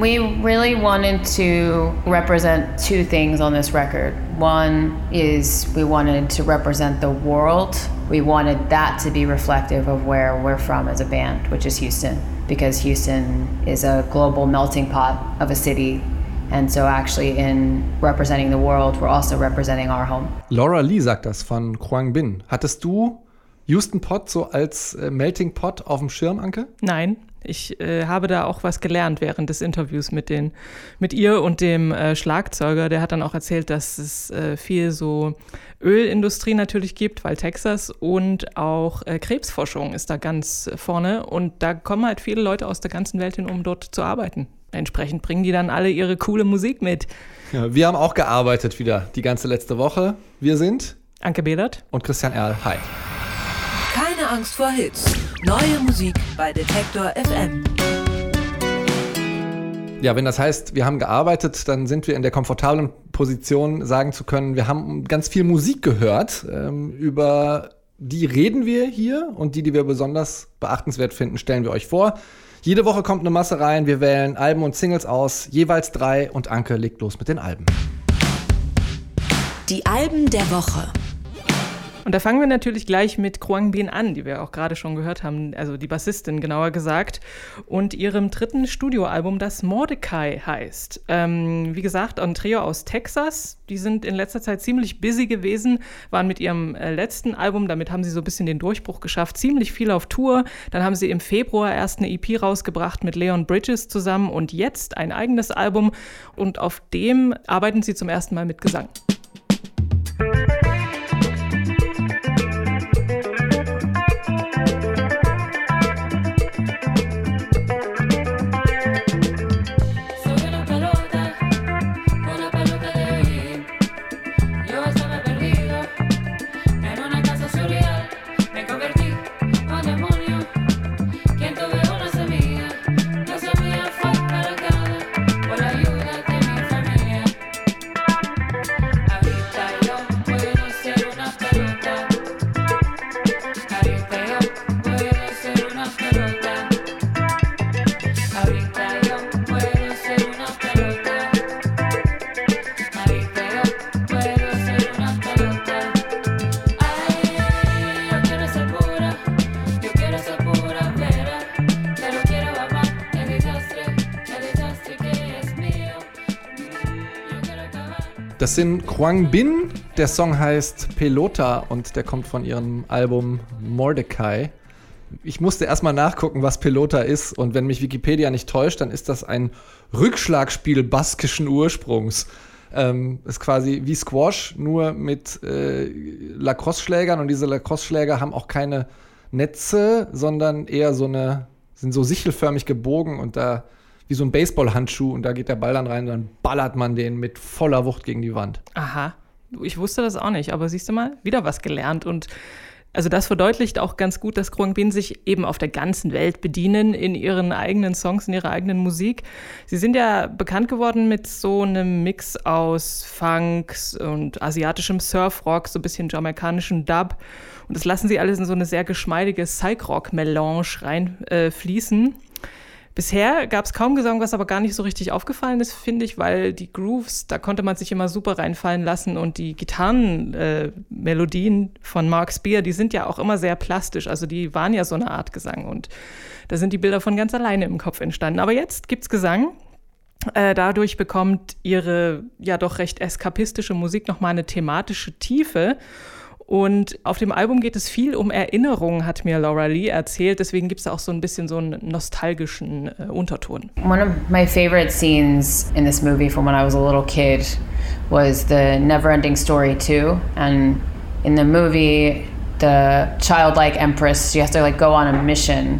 We really wanted to represent two things on this record. One is we wanted to represent the world. We wanted that to be reflective of where we're from as a band, which is Houston, because Houston is a global melting pot of a city. And so, actually, in representing the world, we're also representing our home. Laura Lee sagt das von Kwang Bin. Hattest du Houston Pot so als äh, Melting Pot auf dem Schirm, Anke? Nein, ich äh, habe da auch was gelernt während des Interviews mit, den, mit ihr und dem äh, Schlagzeuger. Der hat dann auch erzählt, dass es äh, viel so Ölindustrie natürlich gibt, weil Texas und auch äh, Krebsforschung ist da ganz vorne. Und da kommen halt viele Leute aus der ganzen Welt hin, um dort zu arbeiten. Entsprechend bringen die dann alle ihre coole Musik mit. Ja, wir haben auch gearbeitet wieder die ganze letzte Woche. Wir sind Anke Bedert und Christian Erl. Hi. Angst vor Hits. Neue Musik bei Detektor FM. Ja, wenn das heißt, wir haben gearbeitet, dann sind wir in der komfortablen Position, sagen zu können, wir haben ganz viel Musik gehört. Ähm, über die reden wir hier und die, die wir besonders beachtenswert finden, stellen wir euch vor. Jede Woche kommt eine Masse rein, wir wählen Alben und Singles aus, jeweils drei und Anke legt los mit den Alben. Die Alben der Woche. Und da fangen wir natürlich gleich mit Kruang Bin an, die wir auch gerade schon gehört haben, also die Bassistin genauer gesagt, und ihrem dritten Studioalbum, das Mordecai heißt. Ähm, wie gesagt, ein Trio aus Texas. Die sind in letzter Zeit ziemlich busy gewesen, waren mit ihrem äh, letzten Album, damit haben sie so ein bisschen den Durchbruch geschafft, ziemlich viel auf Tour. Dann haben sie im Februar erst eine EP rausgebracht mit Leon Bridges zusammen und jetzt ein eigenes Album. Und auf dem arbeiten sie zum ersten Mal mit Gesang. Das sind Kwang Bin. Der Song heißt Pelota und der kommt von ihrem Album Mordecai. Ich musste erstmal nachgucken, was Pelota ist. Und wenn mich Wikipedia nicht täuscht, dann ist das ein Rückschlagspiel baskischen Ursprungs. Ähm, ist quasi wie Squash, nur mit äh, Lacrosse-Schlägern. Und diese Lacrosse-Schläger haben auch keine Netze, sondern eher so eine, sind so sichelförmig gebogen und da wie so ein Baseballhandschuh und da geht der Ball dann rein und dann ballert man den mit voller Wucht gegen die Wand. Aha. Ich wusste das auch nicht, aber siehst du mal, wieder was gelernt und also das verdeutlicht auch ganz gut, dass Kruang Bin sich eben auf der ganzen Welt bedienen in ihren eigenen Songs, in ihrer eigenen Musik. Sie sind ja bekannt geworden mit so einem Mix aus Funks und asiatischem Surfrock, so ein bisschen jamaikanischen Dub. Und das lassen sie alles in so eine sehr geschmeidige Psych-Rock-Melange reinfließen. Äh, Bisher gab es kaum Gesang, was aber gar nicht so richtig aufgefallen ist, finde ich, weil die Grooves, da konnte man sich immer super reinfallen lassen und die Gitarrenmelodien äh, von Mark Spear, die sind ja auch immer sehr plastisch, also die waren ja so eine Art Gesang und da sind die Bilder von ganz alleine im Kopf entstanden. Aber jetzt gibt es Gesang. Äh, dadurch bekommt ihre ja doch recht eskapistische Musik nochmal eine thematische Tiefe. Und auf dem Album geht es viel um Erinnerungen, hat mir Laura Lee erzählt. Deswegen gibt es auch so ein bisschen so einen nostalgischen äh, Unterton. One of my favorite scenes in this movie from when I was a little kid was the Neverending Story 2. And in the movie, the childlike empress, she has to like go on a mission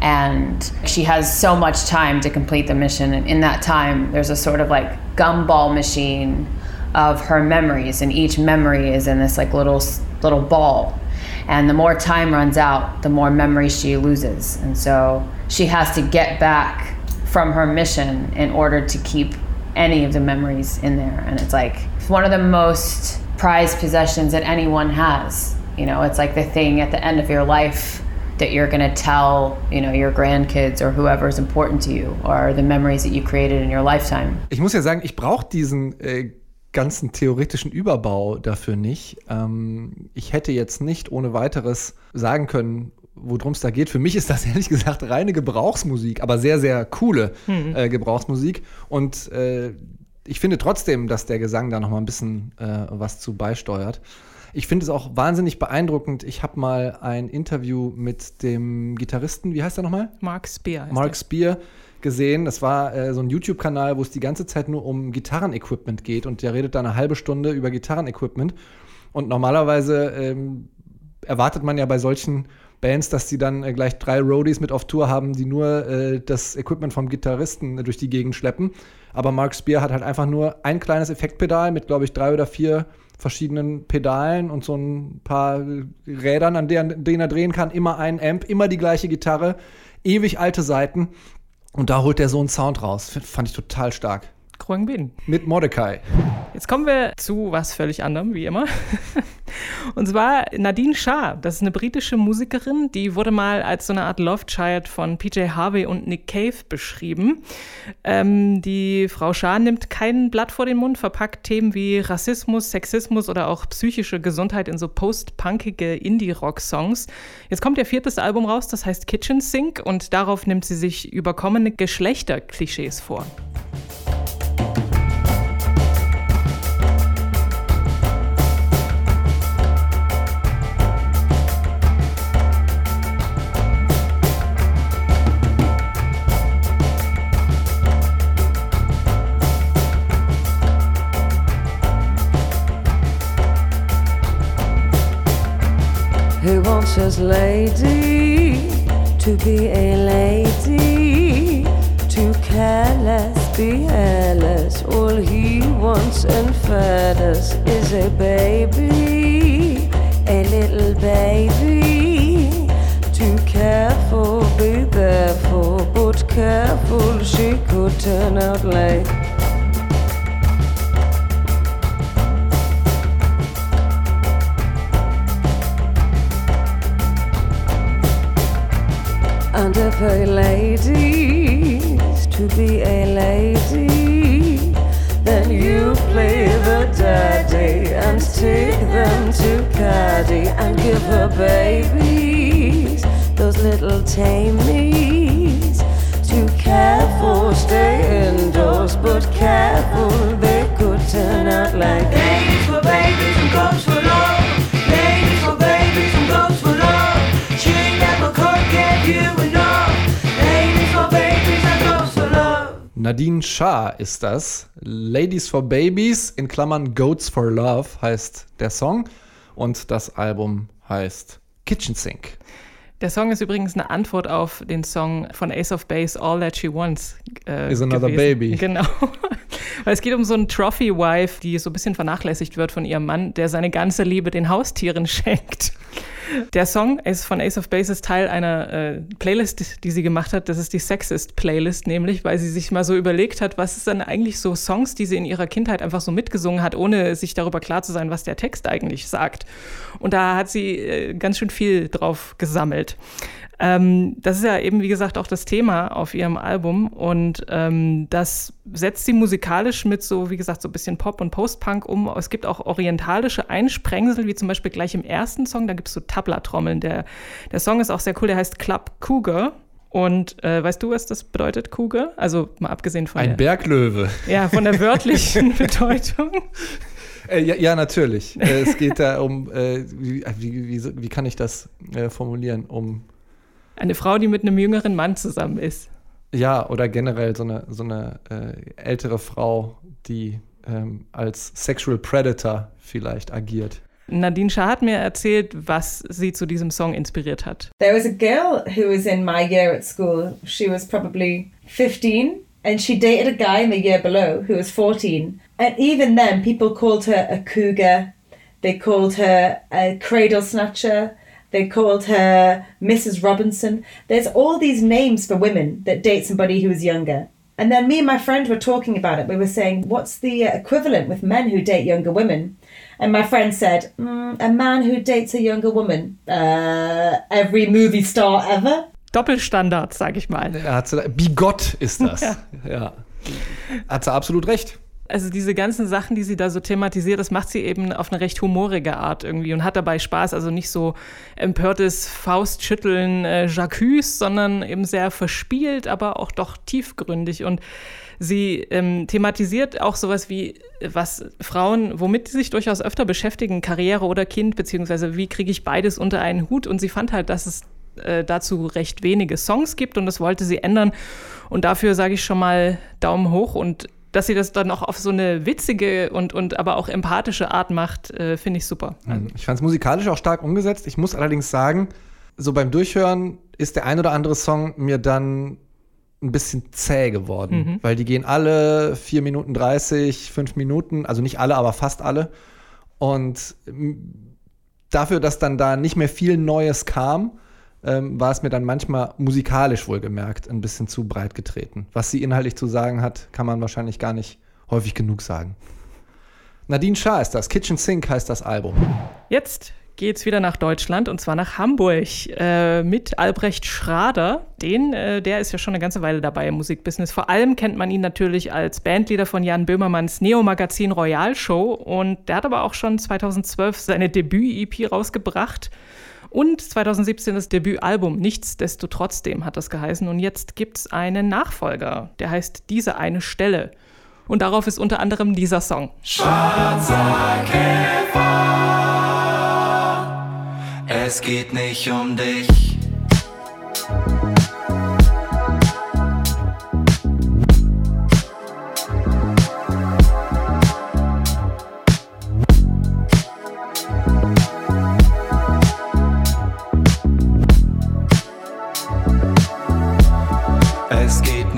and she has so much time to complete the mission and in that time there's a sort of like gumball machine of her memories and each memory is in this like little little ball. And the more time runs out the more memories she loses. And so she has to get back from her mission in order to keep any of the memories in there. And it's like one of the most prized possessions that anyone has. You know it's like the thing at the end of your life that you're going to tell, you know, your grandkids or whoever is important to you or the memories that you created in your lifetime. Ich muss ja sagen, ich brauche diesen äh, ganzen theoretischen Überbau dafür nicht. Ähm, ich hätte jetzt nicht ohne weiteres sagen können, worum es da geht. Für mich ist das ehrlich gesagt reine Gebrauchsmusik, aber sehr, sehr coole Hm. äh, Gebrauchsmusik. Und äh, ich finde trotzdem, dass der Gesang da noch mal ein bisschen äh, was zu beisteuert. Ich finde es auch wahnsinnig beeindruckend. Ich habe mal ein Interview mit dem Gitarristen, wie heißt er nochmal? Mark Spear. Mark der. Spear gesehen. Das war äh, so ein YouTube-Kanal, wo es die ganze Zeit nur um Gitarrenequipment geht und der redet da eine halbe Stunde über Gitarrenequipment. Und normalerweise ähm, erwartet man ja bei solchen Bands, dass die dann äh, gleich drei Roadies mit auf Tour haben, die nur äh, das Equipment vom Gitarristen äh, durch die Gegend schleppen. Aber Mark Spear hat halt einfach nur ein kleines Effektpedal mit, glaube ich, drei oder vier verschiedenen Pedalen und so ein paar Rädern, an denen, denen er drehen kann. Immer ein Amp, immer die gleiche Gitarre, ewig alte Seiten. Und da holt er so einen Sound raus. Fand ich total stark. Kruang Bin. Mit Mordecai. Jetzt kommen wir zu was völlig anderem, wie immer. Und zwar Nadine Shah. Das ist eine britische Musikerin, die wurde mal als so eine Art Love Child von PJ Harvey und Nick Cave beschrieben. Ähm, die Frau Shah nimmt kein Blatt vor den Mund, verpackt Themen wie Rassismus, Sexismus oder auch psychische Gesundheit in so post-punkige Indie-Rock-Songs. Jetzt kommt ihr viertes Album raus, das heißt Kitchen Sink und darauf nimmt sie sich überkommene Geschlechterklischees vor. To be a lady? To careless, be hairless. All he wants and feathers is a baby, a little baby. Too careful, be for, but careful, she could turn out late. To be a lady, then you play the daddy and take them to caddy and give her babies, those little tamies. Nadine Shah ist das. Ladies for Babies in Klammern Goats for Love heißt der Song. Und das Album heißt Kitchen Sink. Der Song ist übrigens eine Antwort auf den Song von Ace of Base, All That She Wants. Äh, Is Another gewesen. Baby. Genau. Weil es geht um so einen Trophy-Wife, die so ein bisschen vernachlässigt wird von ihrem Mann, der seine ganze Liebe den Haustieren schenkt. Der Song ist von Ace of Base ist Teil einer äh, Playlist, die sie gemacht hat. Das ist die Sexist Playlist, nämlich, weil sie sich mal so überlegt hat, was ist dann eigentlich so Songs, die sie in ihrer Kindheit einfach so mitgesungen hat, ohne sich darüber klar zu sein, was der Text eigentlich sagt. Und da hat sie äh, ganz schön viel drauf gesammelt. Ähm, das ist ja eben, wie gesagt, auch das Thema auf ihrem Album. Und ähm, das setzt sie musikalisch mit so, wie gesagt, so ein bisschen Pop und Post-Punk um. Es gibt auch orientalische Einsprengsel, wie zum Beispiel gleich im ersten Song, da gibt es so Tabla-Trommeln. Der, der Song ist auch sehr cool, der heißt Club Cougar. Und äh, weißt du, was das bedeutet, Cougar? Also mal abgesehen von Ein der, Berglöwe. ja, von der wörtlichen Bedeutung. Äh, ja, ja, natürlich. Äh, es geht da um, äh, wie, wie, wie, wie kann ich das äh, formulieren? Um, Eine Frau, die mit einem jüngeren Mann zusammen ist. ja, oder generell so eine, so eine äh, ältere Frau, die ähm, als Sexual Predator vielleicht agiert. Nadine Shah hat mir erzählt, was sie zu diesem Song inspiriert hat. There was a girl who was in my year at school. She was probably 15 and she dated a guy in the year below who was 14. And even then, people called her a cougar. They called her a cradle snatcher. They called her Mrs. Robinson. There's all these names for women that date somebody who is younger. And then me and my friend were talking about it. We were saying, what's the uh, equivalent with men who date younger women? And my friend said, mm, a man who dates a younger woman. Uh, every movie star ever. Doppelstandard, sag ich mal. Bigott ist das. Ja. ja. Hat sie absolut recht. Also diese ganzen Sachen, die sie da so thematisiert, das macht sie eben auf eine recht humorige Art irgendwie und hat dabei Spaß. Also nicht so empörtes Faustschütteln, äh, Jacques, sondern eben sehr verspielt, aber auch doch tiefgründig. Und sie ähm, thematisiert auch sowas wie, was Frauen, womit sie sich durchaus öfter beschäftigen, Karriere oder Kind, beziehungsweise wie kriege ich beides unter einen Hut. Und sie fand halt, dass es äh, dazu recht wenige Songs gibt und das wollte sie ändern. Und dafür sage ich schon mal Daumen hoch und dass sie das dann auch auf so eine witzige und, und aber auch empathische Art macht, äh, finde ich super. Ich fand es musikalisch auch stark umgesetzt. Ich muss allerdings sagen, so beim Durchhören ist der ein oder andere Song mir dann ein bisschen zäh geworden, Mhm. weil die gehen alle 4 Minuten 30, 5 Minuten, also nicht alle, aber fast alle. Und dafür, dass dann da nicht mehr viel Neues kam, ähm, war es mir dann manchmal musikalisch wohlgemerkt ein bisschen zu breit getreten. Was sie inhaltlich zu sagen hat, kann man wahrscheinlich gar nicht häufig genug sagen. Nadine Schaar ist das, Kitchen Sink heißt das Album. Jetzt geht's wieder nach Deutschland und zwar nach Hamburg äh, mit Albrecht Schrader. Den, äh, der ist ja schon eine ganze Weile dabei im Musikbusiness. Vor allem kennt man ihn natürlich als Bandleader von Jan Böhmermanns Neo-Magazin Royal Show und der hat aber auch schon 2012 seine Debüt-EP rausgebracht. Und 2017 das Debütalbum Nichtsdestotrotzdem hat das geheißen. Und jetzt gibt's einen Nachfolger, der heißt Diese eine Stelle. Und darauf ist unter anderem dieser Song. Es geht nicht um dich.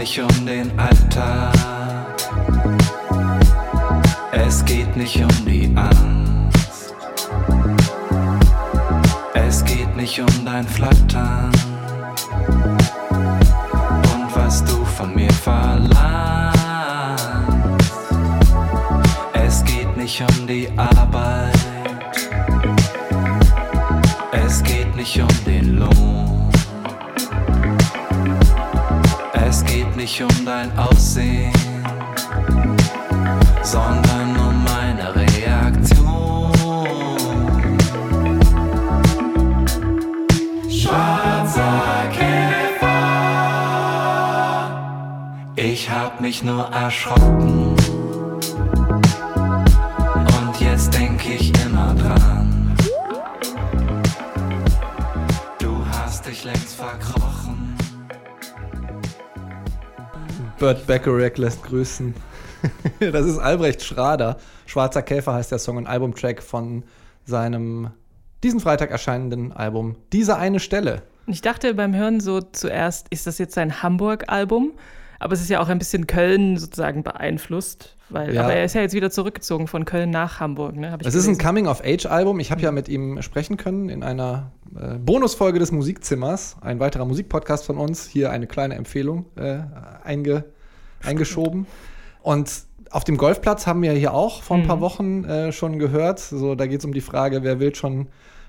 Nicht um den Alltag. Es geht nicht um die Angst. Es geht nicht um dein Flattern und was du von mir verlangst. Es geht nicht um die Arbeit. Es geht nicht um nicht um dein Aussehen, sondern um meine Reaktion. Schwarzer Käfer. Ich hab mich nur erschrocken. Burt Bacharach lässt grüßen. das ist Albrecht Schrader. Schwarzer Käfer heißt der Song, ein Albumtrack von seinem diesen Freitag erscheinenden Album Diese eine Stelle. Ich dachte beim Hören so zuerst, ist das jetzt sein Hamburg-Album? Aber es ist ja auch ein bisschen Köln sozusagen beeinflusst, weil Ja. aber er ist ja jetzt wieder zurückgezogen von Köln nach Hamburg. Ne? Es ist ein. Coming-of-Age-Album. Ich habe ja mit ihm sprechen können in einer äh, Bonusfolge des Musikzimmers. Ein weiterer Musikpodcast von uns. Hier eine kleine Empfehlung äh, einge, eingeschoben. Und auf dem Golfplatz haben wir hier auch vor ein paar Wochen äh, schon gehört. So, da geht es um die Frage, wer will schon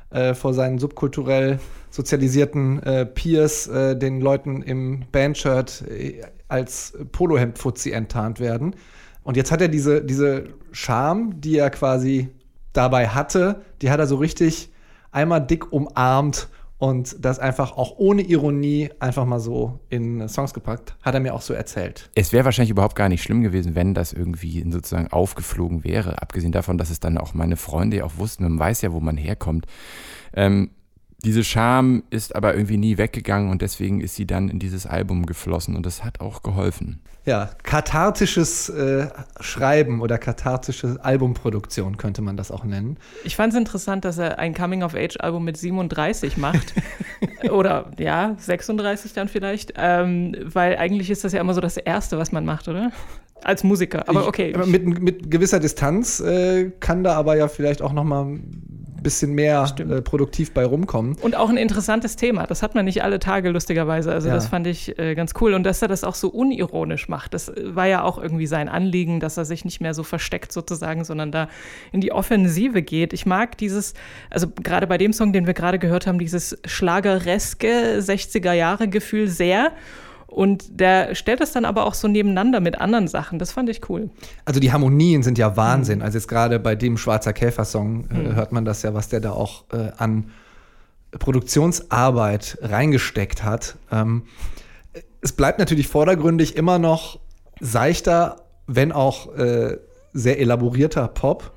äh, vor seinen subkulturell sozialisierten äh, Peers äh, den Leuten im Bandshirt äh, als Polohemd-Fuzzi enttarnt werden. Und jetzt hat er diese, diese Charme, die er quasi dabei hatte, die hat er so richtig einmal dick umarmt und das einfach auch ohne Ironie einfach mal so in Songs gepackt. Hat er mir auch so erzählt. Es wäre wahrscheinlich überhaupt gar nicht schlimm gewesen, wenn das irgendwie sozusagen aufgeflogen wäre. Abgesehen davon, dass es dann auch meine Freunde ja auch wussten, man weiß ja, wo man herkommt. Ähm, diese Scham ist aber irgendwie nie weggegangen und deswegen ist sie dann in dieses Album geflossen und das hat auch geholfen. Ja, kathartisches äh, Schreiben oder kathartische Albumproduktion könnte man das auch nennen. Ich fand es interessant, dass er ein Coming-of-Age-Album mit 37 macht. oder ja, 36 dann vielleicht. Ähm, weil eigentlich ist das ja immer so das Erste, was man macht, oder? Als Musiker. Aber Ich- okay. aber mit, mit gewisser Distanz äh, kann da aber ja vielleicht auch noch mal bisschen mehr äh, produktiv bei rumkommen. Und auch ein interessantes Thema. Das hat man nicht alle Tage, lustigerweise. Also Ja. das fand ich äh, ganz cool. Und dass er das auch so unironisch macht. Das äh, war ja auch irgendwie sein Anliegen, dass er sich nicht mehr so versteckt sozusagen, sondern da in die Offensive geht. Ich mag dieses, also gerade bei dem Song, den wir gerade gehört haben, dieses schlagereske 60er-Jahre-Gefühl sehr. Und der stellt das dann aber auch so nebeneinander mit anderen Sachen. Das fand ich cool. Also die Harmonien sind ja Wahnsinn. Also jetzt gerade bei dem Schwarzer Käfer-Song äh, hört man das ja, was der da auch äh, an Produktionsarbeit reingesteckt hat. Ähm, es bleibt natürlich vordergründig immer noch seichter, wenn auch äh, sehr elaborierter Pop.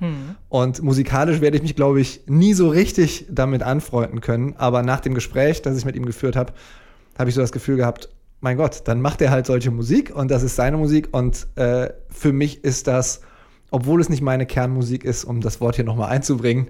Und musikalisch werde ich mich, glaube ich, nie so richtig damit anfreunden können. Aber nach dem Gespräch, das ich mit ihm geführt habe, habe ich so das Gefühl gehabt, mein Gott, dann macht er halt solche Musik und das ist seine Musik. Und äh, für mich ist das, obwohl es nicht meine Kernmusik ist, um das Wort hier nochmal einzubringen,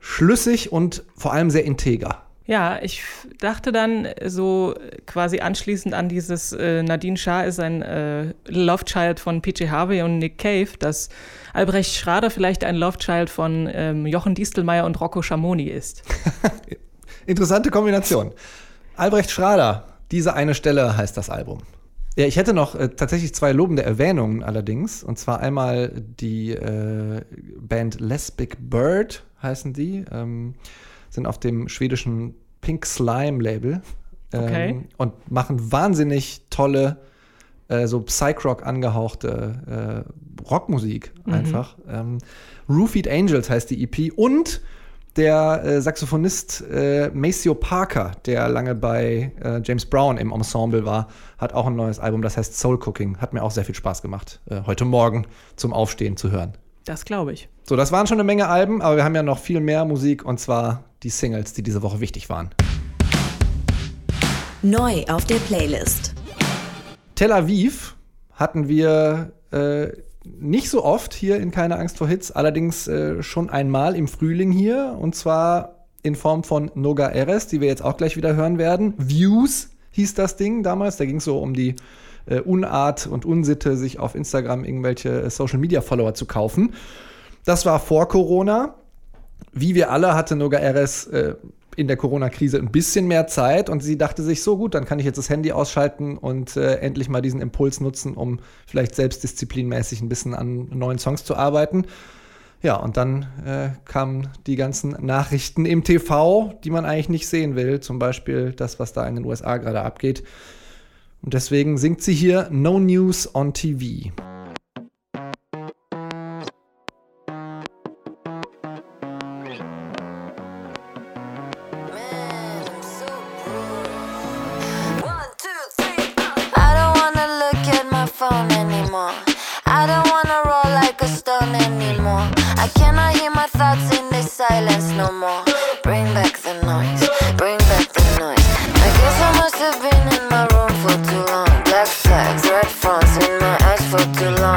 schlüssig und vor allem sehr integer. Ja, ich dachte dann so quasi anschließend an dieses äh, Nadine Shah ist ein äh, Love Child von PJ Harvey und Nick Cave, dass Albrecht Schrader vielleicht ein Love Child von ähm, Jochen Distelmeier und Rocco Schamoni ist. Interessante Kombination. Albrecht Schrader, diese eine Stelle heißt das Album. Ja, ich hätte noch äh, tatsächlich zwei lobende Erwähnungen allerdings. Und zwar einmal die äh, Band Lesbic Bird heißen die. Ähm, sind auf dem schwedischen Pink Slime Label. Ähm, Okay. Und machen wahnsinnig tolle, äh, so Psych-Rock angehauchte äh, Rockmusik einfach. Ähm, Roofied Angels heißt die EP. Und der äh, Saxophonist äh, Maceo Parker, der lange bei äh, James Brown im Ensemble war, hat auch ein neues Album, das heißt Soul Cooking. Hat mir auch sehr viel Spaß gemacht, äh, heute Morgen zum Aufstehen zu hören. Das glaube ich. So, das waren schon eine Menge Alben, aber wir haben ja noch viel mehr Musik und zwar die Singles, die diese Woche wichtig waren. Neu auf der Playlist. Tel Aviv hatten wir äh, nicht so oft hier in Keine Angst vor Hits, allerdings äh, schon einmal im Frühling hier und zwar in Form von Noga Eres, die wir jetzt auch gleich wieder hören werden. Views hieß das Ding damals, da ging es so um die äh, Unart und Unsitte, sich auf Instagram irgendwelche äh, Social Media Follower zu kaufen. Das war vor Corona. Wie wir alle hatte Noga Eres äh, in der Corona-Krise ein bisschen mehr Zeit und sie dachte sich, so gut, dann kann ich jetzt das Handy ausschalten und äh, endlich mal diesen Impuls nutzen, um vielleicht selbstdisziplinmäßig ein bisschen an neuen Songs zu arbeiten. Ja, und dann äh, kamen die ganzen Nachrichten im TV, die man eigentlich nicht sehen will. Zum Beispiel das, was da in den USA gerade abgeht. Und deswegen singt sie hier No News on TV. Black flags, red fronts in my eyes for too long.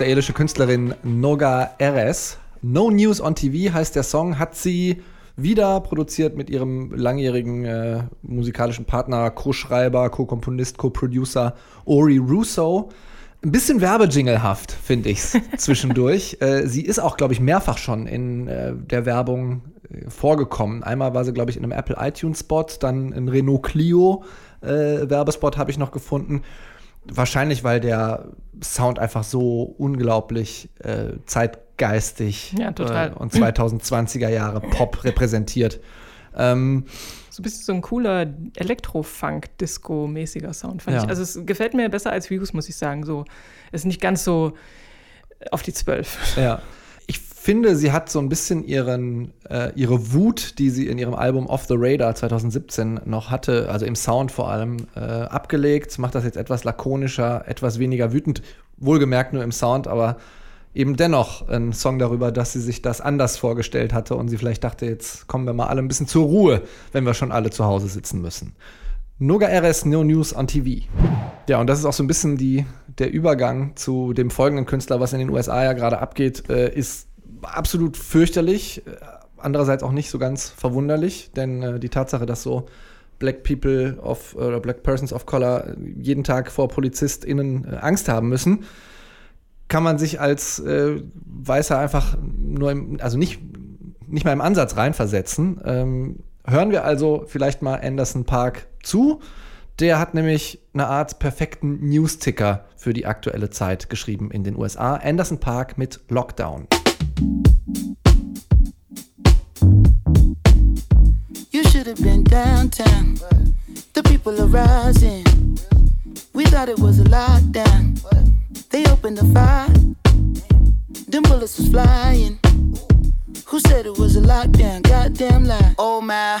Israelische Künstlerin Noga Eres. No News on TV heißt der Song, hat sie wieder produziert mit ihrem langjährigen äh, musikalischen Partner, Co-Schreiber, Co-Komponist, Co-Producer Ori Russo. Ein bisschen werbejinglehaft, finde ich's zwischendurch. äh, sie ist auch, glaube ich, mehrfach schon in äh, der Werbung äh, vorgekommen. Einmal war sie, glaube ich, in einem Apple iTunes Spot, dann ein Renault Clio äh, Werbespot habe ich noch gefunden. Wahrscheinlich, weil der Sound einfach so unglaublich äh, zeitgeistig Ja. Äh, und 2020er Jahre Pop repräsentiert. Ähm, So ein bisschen so ein cooler Elektro-Funk-Disco-mäßiger Sound, fand Ja. ich. Also es gefällt mir besser als Views, muss ich sagen. So, ist nicht ganz so auf die Zwölf. ja. Finde, sie hat so ein bisschen ihren, äh, ihre Wut, die sie in ihrem Album Off the Radar 2017 noch hatte, also im Sound vor allem, äh, abgelegt, macht das jetzt etwas lakonischer, etwas weniger wütend. wohlgemerkt nur im Sound, aber eben dennoch ein Song darüber, dass sie sich das anders vorgestellt hatte und sie vielleicht dachte, jetzt kommen wir mal alle ein bisschen zur Ruhe, wenn wir schon alle zu Hause sitzen müssen. Noga RS No News on TV. Ja, und das ist auch so ein bisschen die, der Übergang zu dem folgenden Künstler, was in den USA ja gerade abgeht, äh, ist absolut fürchterlich, äh, andererseits auch nicht so ganz verwunderlich, denn äh, die Tatsache, dass so Black People of oder Black Persons of Color jeden Tag vor PolizistInnen äh, Angst haben müssen, kann man sich als äh, Weißer einfach nur im, also nicht, nicht mal im Ansatz reinversetzen. Ähm, hören wir also vielleicht mal Anderson Park zu. Der hat nämlich eine Art perfekten News-Ticker für die aktuelle Zeit geschrieben in den USA. Anderson Park mit Lockdown. You should have been downtown. The people are rising. We thought it was a lockdown. They opened the fire. Them bullets was flying. Who said it was a lockdown? Goddamn lie. Oh my,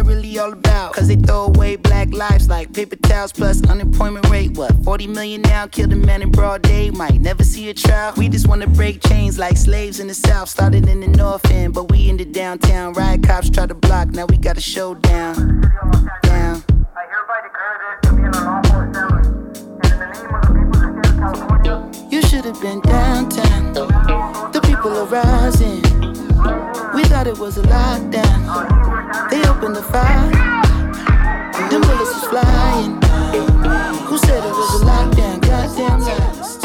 really all about? Cause they throw away black lives like paper towels plus unemployment rate. What, 40 million now? Killed a man in broad day, might never see a trial. We just wanna break chains like slaves in the south. Started in the north end, but we in the downtown. Riot cops try to block, now we got a showdown. Down. You should have been downtown. The people are rising. We thought it was a lockdown. They opened the fire. Them bullets was flying. Who said it was a lockdown? Goddamn lies.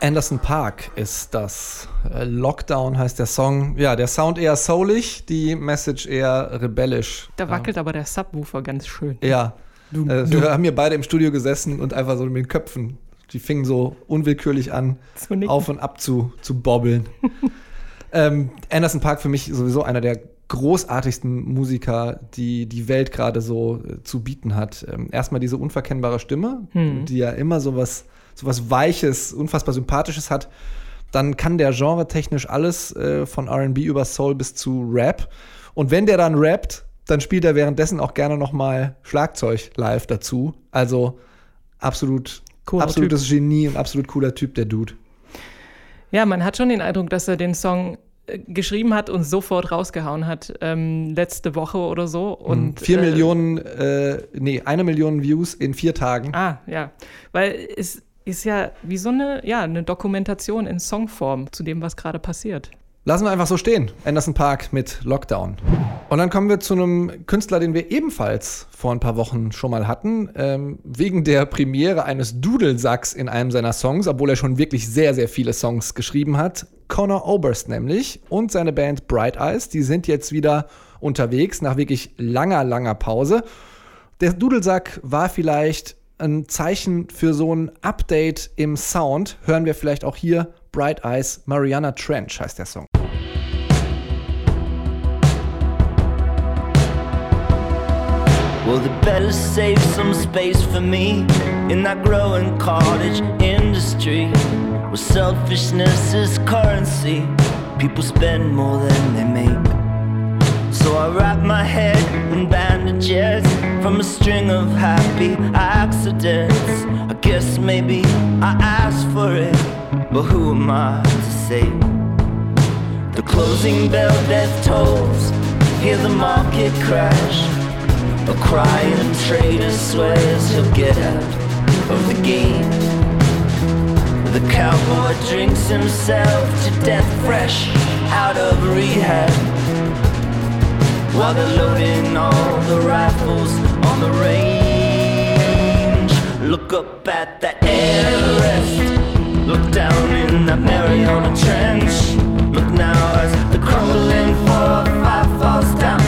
Anderson Park ist das. Äh, Lockdown heißt der Song. Ja, der Sound eher soulig, die Message eher rebellisch. Da wackelt aber der Subwoofer ganz schön. Ja. Du- äh, du- wir haben hier beide im Studio gesessen und einfach so mit den Köpfen. Die fingen so unwillkürlich an, auf und ab zu, zu bobbeln. ähm, Anderson Park für mich sowieso einer der großartigsten Musiker, die die Welt gerade so äh, zu bieten hat. Ähm, erstmal diese unverkennbare Stimme, Hm. die ja immer sowas, sowas Weiches, unfassbar Sympathisches hat. Dann kann der Genre technisch alles äh, von RB über Soul bis zu Rap. Und wenn der dann rappt, dann spielt er währenddessen auch gerne noch mal Schlagzeug live dazu. Also absolut, Cooler absolutes Genie und absolut cooler Typ, der Dude. Ja, man hat schon den Eindruck, dass er den Song äh, geschrieben hat und sofort rausgehauen hat, ähm, letzte Woche oder so. Und, Vier äh, Millionen, äh, nee, eine Million Views in vier Tagen. Ah, ja. Weil es ist ja wie so eine, ja, eine Dokumentation in Songform zu dem, was gerade passiert. Lassen wir einfach so stehen. Anderson Park mit Lockdown. Und dann kommen wir zu einem Künstler, den wir ebenfalls vor ein paar Wochen schon mal hatten, ähm, wegen der Premiere eines Dudelsacks in einem seiner Songs, obwohl er schon wirklich sehr, sehr viele Songs geschrieben hat. Connor Oberst nämlich und seine Band Bright Eyes, die sind jetzt wieder unterwegs nach wirklich langer, langer Pause. Der Dudelsack war vielleicht ein Zeichen für so ein Update im Sound. Hören wir vielleicht auch hier Bright Eyes Mariana Trench heißt der Song. Well, they better save some space for me in that growing cottage industry where selfishness is currency. People spend more than they make. So I wrap my head in bandages from a string of happy accidents. I guess maybe I asked for it, but who am I to say? The closing bell death tolls, hear the market crash. A crying trader swears he'll get out of the game. The cowboy drinks himself to death fresh out of rehab. While they're loading all the rifles on the range. Look up at that Everest. Look down in that Mariana Trench. Look now as the crumbling four or five falls down.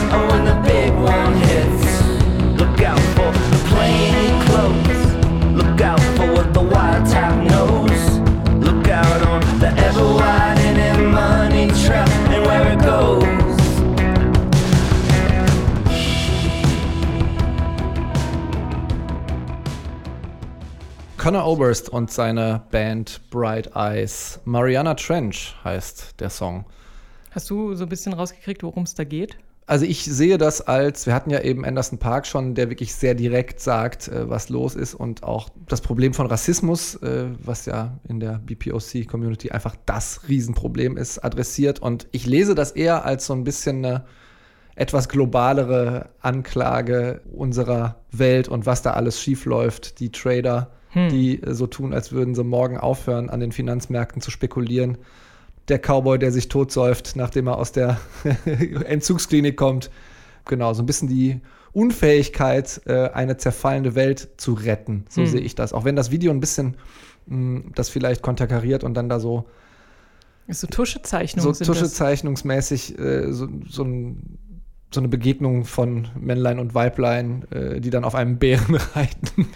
Connor Oberst und seine Band Bright Eyes. Mariana Trench heißt der Song. Hast du so ein bisschen rausgekriegt, worum es da geht? Also ich sehe das als, wir hatten ja eben Anderson Park schon, der wirklich sehr direkt sagt, äh, was los ist und auch das Problem von Rassismus, äh, was ja in der BPOC-Community einfach das Riesenproblem ist, adressiert. Und ich lese das eher als so ein bisschen eine etwas globalere Anklage unserer Welt und was da alles schiefläuft. Die Trader, Hm. die äh, so tun, als würden sie morgen aufhören, an den Finanzmärkten zu spekulieren. Der Cowboy, der sich totsäuft, nachdem er aus der Entzugsklinik kommt. Genau, so ein bisschen die Unfähigkeit, äh, eine zerfallene Welt zu retten. So Hm. sehe ich das. Auch wenn das Video ein bisschen mh, das vielleicht konterkariert und dann da so so Tuschezeichnungen so. Tuschezeichnungsmäßig äh, so, so, ein, so eine Begegnung von Männlein und Weiblein, äh, die dann auf einem Bären reiten,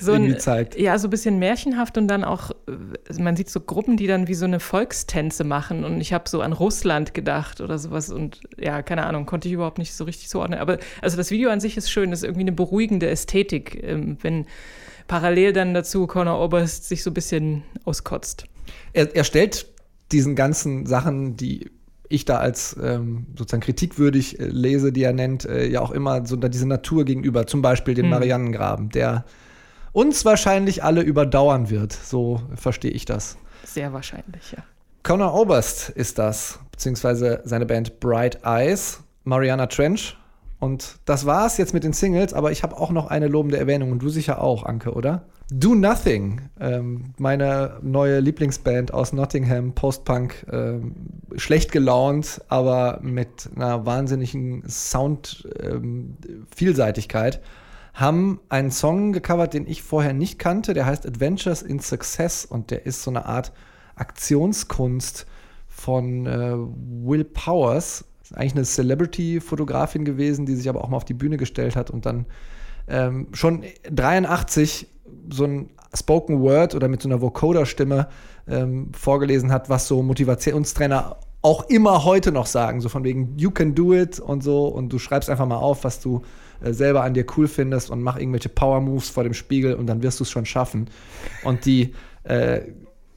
so ein, zeigt. Ja, so ein bisschen märchenhaft und dann auch, äh, man sieht so Gruppen, die dann wie so eine Volkstänze machen und ich habe so an Russland gedacht oder sowas und ja, keine Ahnung, konnte ich überhaupt nicht so richtig zuordnen. Aber also das Video an sich ist schön, das ist irgendwie eine beruhigende Ästhetik, ähm, wenn parallel dann dazu Conor Oberst sich so ein bisschen auskotzt. Er, er stellt diesen ganzen Sachen, die ich da als ähm, sozusagen kritikwürdig äh, lese, die er nennt, äh, ja auch immer so diese Natur gegenüber, zum Beispiel den Hm. Marianengraben, der uns wahrscheinlich alle überdauern wird. So verstehe ich das. Sehr wahrscheinlich, ja. Conor Oberst ist das, beziehungsweise seine Band Bright Eyes, Mariana Trench. Und das war's jetzt mit den Singles, aber ich habe auch noch eine lobende Erwähnung und du sicher auch, Anke, oder? Do Nothing, ähm, meine neue Lieblingsband aus Nottingham, Post-Punk, ähm, schlecht gelaunt, aber mit einer wahnsinnigen Sound-Vielseitigkeit, haben einen Song gecovert, den ich vorher nicht kannte, der heißt Adventures in Success und der ist so eine Art Aktionskunst von äh, Will Powers. Ist eigentlich eine Celebrity-Fotografin gewesen, die sich aber auch mal auf die Bühne gestellt hat und dann ähm, schon 83 so ein Spoken Word oder mit so einer Vocoder-Stimme ähm, vorgelesen hat, was so Motivationstrainer auch immer heute noch sagen, so von wegen you can do it und so und du schreibst einfach mal auf, was du äh, selber an dir cool findest und mach irgendwelche Power Moves vor dem Spiegel und dann wirst du es schon schaffen. Und die äh,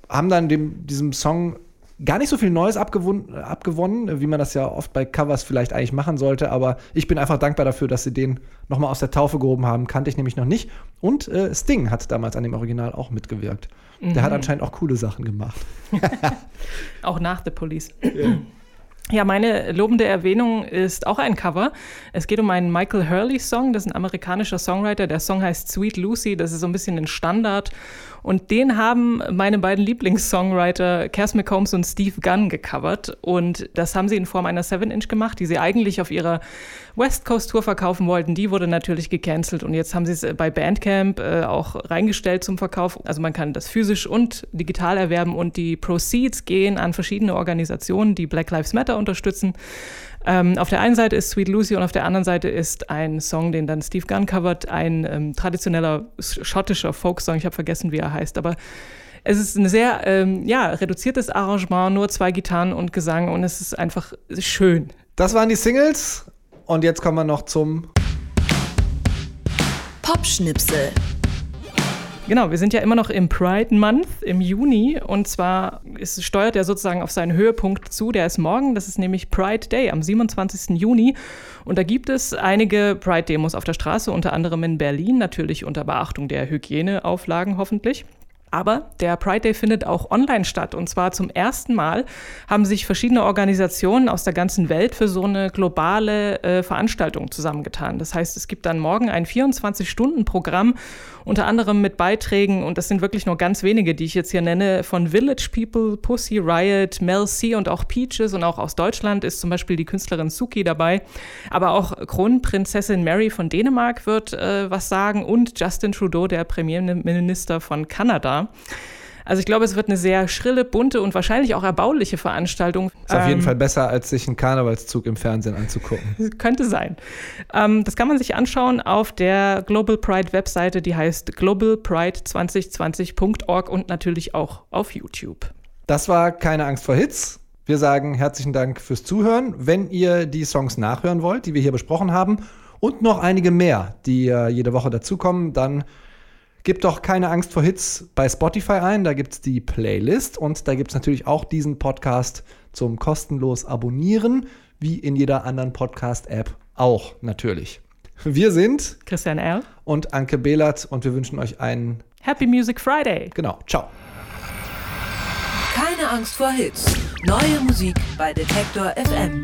haben dann dem, diesem Song gar nicht so viel Neues abgewonnen, wie man das ja oft bei Covers vielleicht eigentlich machen sollte, aber ich bin einfach dankbar dafür, dass sie den nochmal aus der Taufe gehoben haben. Kannte ich nämlich noch nicht. Und äh, Sting hat damals an dem Original auch mitgewirkt. Der hat Mhm. anscheinend auch coole Sachen gemacht. Auch nach The Police. Ja, meine lobende Erwähnung ist auch ein Cover. Es geht um einen Michael Hurley-Song. Das ist ein amerikanischer Songwriter. Der Song heißt Sweet Lucy. Das ist so ein bisschen ein Standard. Und den haben meine beiden Lieblings-Songwriter Cass McCombs und Steve Gunn gecovert. Und das haben sie in Form einer 7-Inch gemacht, die sie eigentlich auf ihrer West Coast Tour verkaufen wollten. Die wurde natürlich gecancelt. Und jetzt haben sie es bei Bandcamp äh, auch reingestellt zum Verkauf. Also man kann das physisch und digital erwerben. Und die Proceeds gehen an verschiedene Organisationen, die Black Lives Matter unterstützen. Ähm, auf der einen Seite ist Sweet Lucy und auf der anderen Seite ist ein Song, den dann Steve Gunn covert, ein ähm, traditioneller schottischer Folksong. Ich habe vergessen, wie er heißt, aber es ist ein sehr ähm, ja, reduziertes Arrangement, nur zwei Gitarren und Gesang und es ist einfach schön. Das waren die Singles. Und jetzt kommen wir noch zum Popschnipsel. Genau, wir sind ja immer noch im Pride Month im Juni und zwar ist, steuert er sozusagen auf seinen Höhepunkt zu. Der ist morgen, das ist nämlich Pride Day am 27. Juni und da gibt es einige Pride-Demos auf der Straße, unter anderem in Berlin, natürlich unter Beachtung der Hygieneauflagen hoffentlich. Aber der Pride Day findet auch online statt. Und zwar zum ersten Mal haben sich verschiedene Organisationen aus der ganzen Welt für so eine globale äh, Veranstaltung zusammengetan. Das heißt, es gibt dann morgen ein 24-Stunden-Programm, unter anderem mit Beiträgen, und das sind wirklich nur ganz wenige, die ich jetzt hier nenne, von Village People, Pussy Riot, Mel C und auch Peaches. Und auch aus Deutschland ist zum Beispiel die Künstlerin Suki dabei. Aber auch Kronprinzessin Mary von Dänemark wird äh, was sagen und Justin Trudeau, der Premierminister von Kanada. Also ich glaube, es wird eine sehr schrille, bunte und wahrscheinlich auch erbauliche Veranstaltung. Ist auf jeden Ähm, Fall besser, als sich einen Karnevalszug im Fernsehen anzugucken. könnte sein. Ähm, das kann man sich anschauen auf der Global Pride Webseite, die heißt globalpride2020.org und natürlich auch auf YouTube. Das war keine Angst vor Hits. Wir sagen herzlichen Dank fürs Zuhören. Wenn ihr die Songs nachhören wollt, die wir hier besprochen haben, und noch einige mehr, die äh, jede Woche dazukommen, dann Gebt doch keine Angst vor Hits bei Spotify ein, da gibt es die Playlist und da gibt es natürlich auch diesen Podcast zum kostenlos Abonnieren, wie in jeder anderen Podcast-App auch natürlich. Wir sind Christian R. und Anke Behlert und wir wünschen euch einen, Happy Music Friday. genau, ciao. Keine Angst vor Hits. Neue Musik bei Detektor FM.